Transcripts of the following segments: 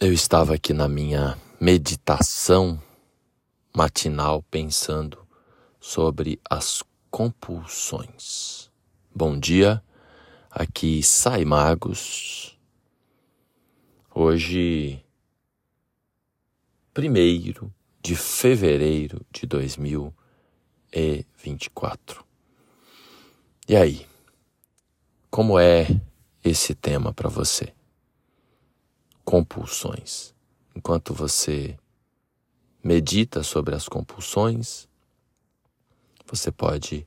Eu estava aqui na minha meditação matinal pensando sobre as compulsões. Bom dia, aqui Sai Magos. Hoje, primeiro de fevereiro de 2024. E aí, como é esse tema para você? Compulsões. Enquanto você medita sobre as compulsões, você pode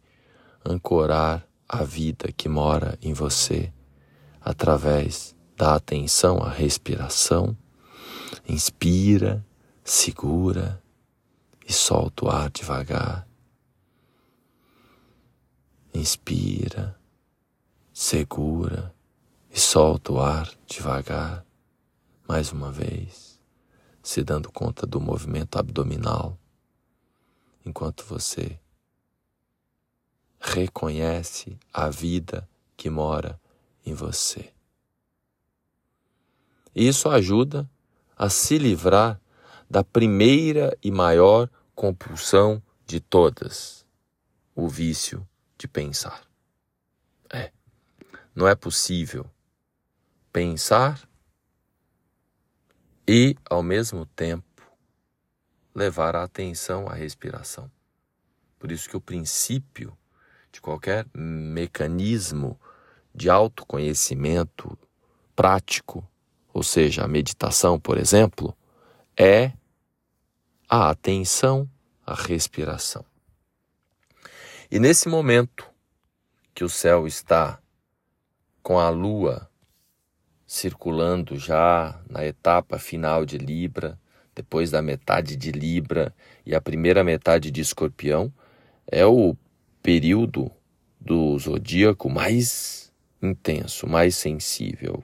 ancorar a vida que mora em você através da atenção à respiração. Inspira, segura e solta o ar devagar. Inspira, segura e solta o ar devagar mais uma vez, se dando conta do movimento abdominal, enquanto você reconhece a vida que mora em você. Isso ajuda a se livrar da primeira e maior compulsão de todas, o vício de pensar. É, não é possível pensar e, ao mesmo tempo, levar a atenção à respiração. Por isso que o princípio de qualquer mecanismo de autoconhecimento prático, ou seja, a meditação, por exemplo, é a atenção à respiração. E nesse momento que o céu está com a lua circulando já na etapa final de Libra, depois da metade de Libra e a primeira metade de Escorpião, é o período do zodíaco mais intenso, mais sensível.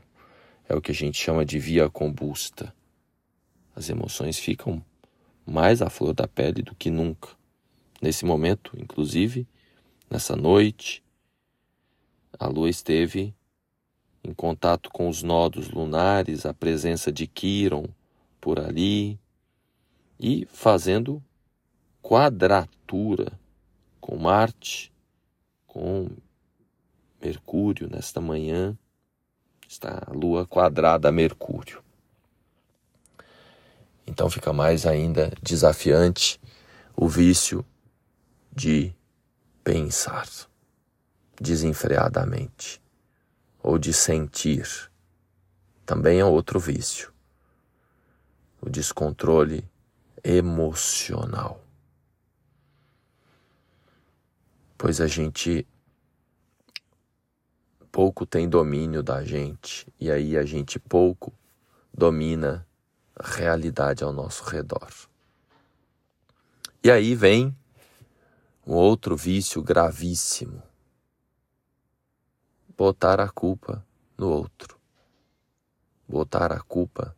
É o que a gente chama de via combusta. As emoções ficam mais à flor da pele do que nunca. Nesse momento, inclusive, nessa noite, a lua esteve em contato com os nodos lunares, a presença de Quiron por ali e fazendo quadratura com Marte, com Mercúrio nesta manhã. Está a Lua quadrada a Mercúrio. Então fica mais ainda desafiante o vício de pensar desenfreadamente ou de sentir. Também é outro vício. O descontrole emocional. Pois a gente pouco tem domínio da gente e aí a gente pouco domina a realidade ao nosso redor. E aí vem um outro vício gravíssimo, botar a culpa no outro, botar a culpa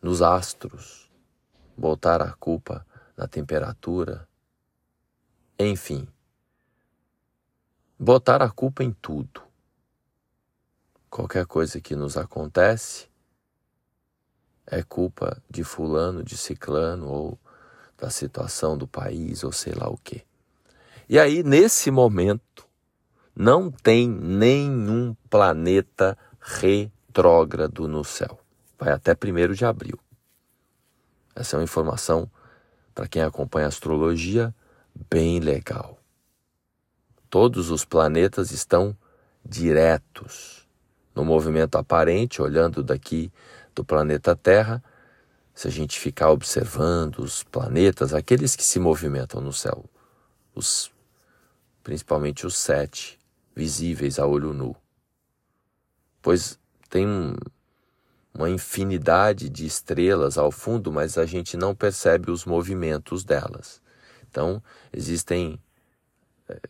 nos astros, botar a culpa na temperatura, enfim, botar a culpa em tudo. Qualquer coisa que nos acontece é culpa de fulano, de ciclano ou da situação do país ou sei lá o quê. E aí, nesse momento, não tem nenhum planeta retrógrado no céu. Vai até 1 de abril. Essa é uma informação para quem acompanha astrologia bem legal. Todos os planetas estão diretos no movimento aparente, olhando daqui do planeta Terra. Se a gente ficar observando os planetas, aqueles que se movimentam no céu, os, principalmente os sete, visíveis a olho nu, pois tem uma infinidade de estrelas ao fundo, mas a gente não percebe os movimentos delas. Então, existem é,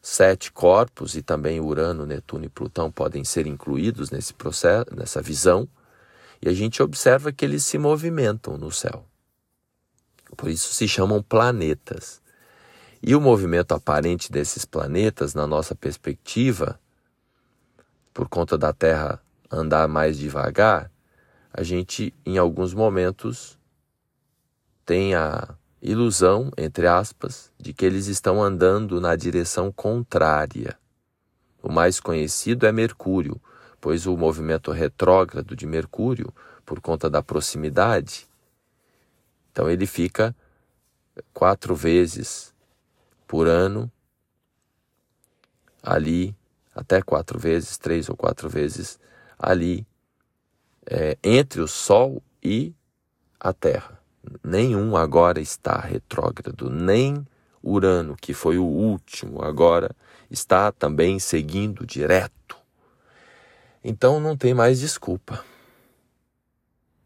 sete corpos e também Urano, Netuno e Plutão podem ser incluídos nesse processo, nessa visão, e a gente observa que eles se movimentam no céu. Por isso se chamam planetas. E o movimento aparente desses planetas, na nossa perspectiva, por conta da Terra andar mais devagar, a gente, em alguns momentos, tem a ilusão, entre aspas, de que eles estão andando na direção contrária. O mais conhecido é Mercúrio, pois o movimento retrógrado de Mercúrio, por conta da proximidade, então ele fica quatro vezes por ano ali, até quatro vezes, três ou quatro vezes ali, é, entre o Sol e a Terra. Nenhum agora está retrógrado, nem Urano, que foi o último, agora está também seguindo direto. Então não tem mais desculpa.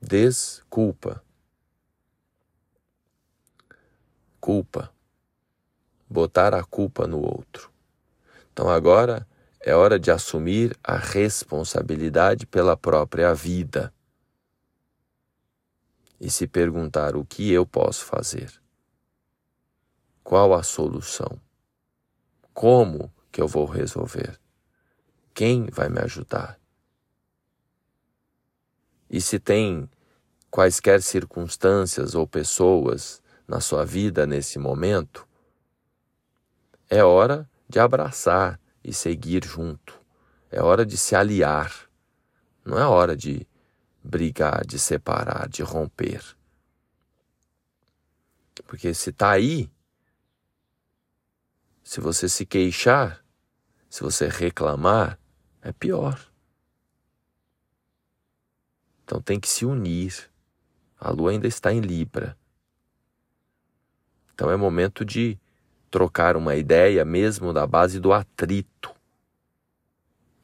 Desculpa. Culpa. Botar a culpa no outro. Então agora é hora de assumir a responsabilidade pela própria vida e se perguntar o que eu posso fazer. Qual a solução? Como que eu vou resolver? Quem vai me ajudar? E se tem quaisquer circunstâncias ou pessoas na sua vida nesse momento, é hora de abraçar e seguir junto. É hora de se aliar. Não é hora de brigar, de separar, de romper. Porque se está aí, se você se queixar, se você reclamar, é pior. Então tem que se unir. A lua ainda está em Libra. Então é momento de trocar uma ideia mesmo da base do atrito.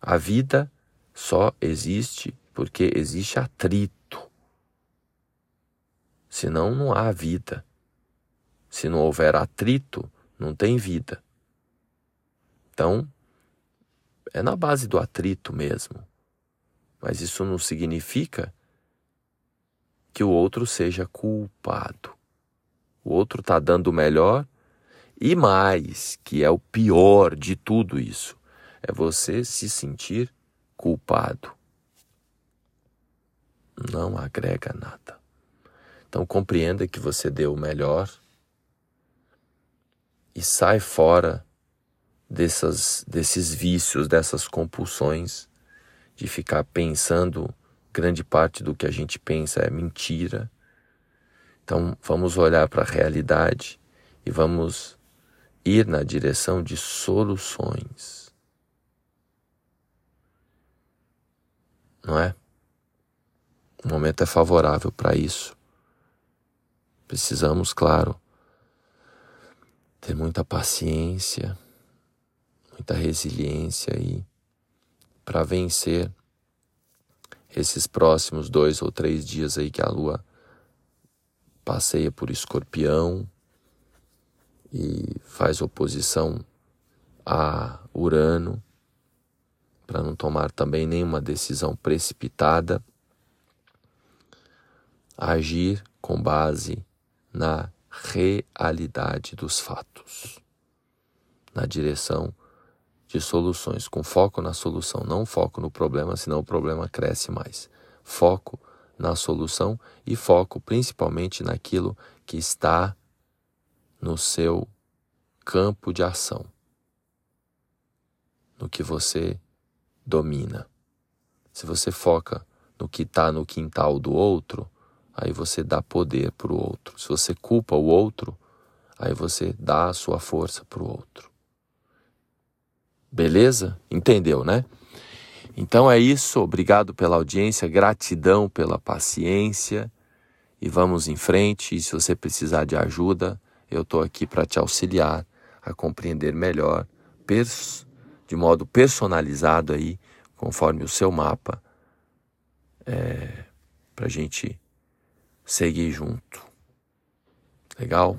A vida só existe porque existe atrito. Senão não há vida. Se não houver atrito, não tem vida. Então, é na base do atrito mesmo. Mas isso não significa que o outro seja culpado. O outro está dando o melhor e mais, que é o pior de tudo isso, é você se sentir culpado não agrega nada. Então compreenda que você deu o melhor e sai fora dessas, desses vícios, dessas compulsões de ficar pensando grande parte do que a gente pensa é mentira. Então vamos olhar para a realidade e vamos ir na direção de soluções. Não é? O momento é favorável para isso. Precisamos, claro, ter muita paciência, muita resiliência aí para vencer esses próximos dois ou três dias aí que a lua passeia por escorpião e faz oposição a Urano, para não tomar também nenhuma decisão precipitada agir com base na realidade dos fatos, na direção de soluções, com foco na solução, não foco no problema, senão o problema cresce mais. Foco na solução e foco principalmente naquilo que está no seu campo de ação, no que você domina. Se você foca no que está no quintal do outro, aí você dá poder para o outro. Se você culpa o outro, aí você dá a sua força para o outro. Beleza? Entendeu, né? Então é isso. Obrigado pela audiência, gratidão pela paciência e vamos em frente. E se você precisar de ajuda, eu estou aqui para te auxiliar a compreender melhor, de modo personalizado aí, conforme o seu mapa, é, para a gente seguir junto. Legal?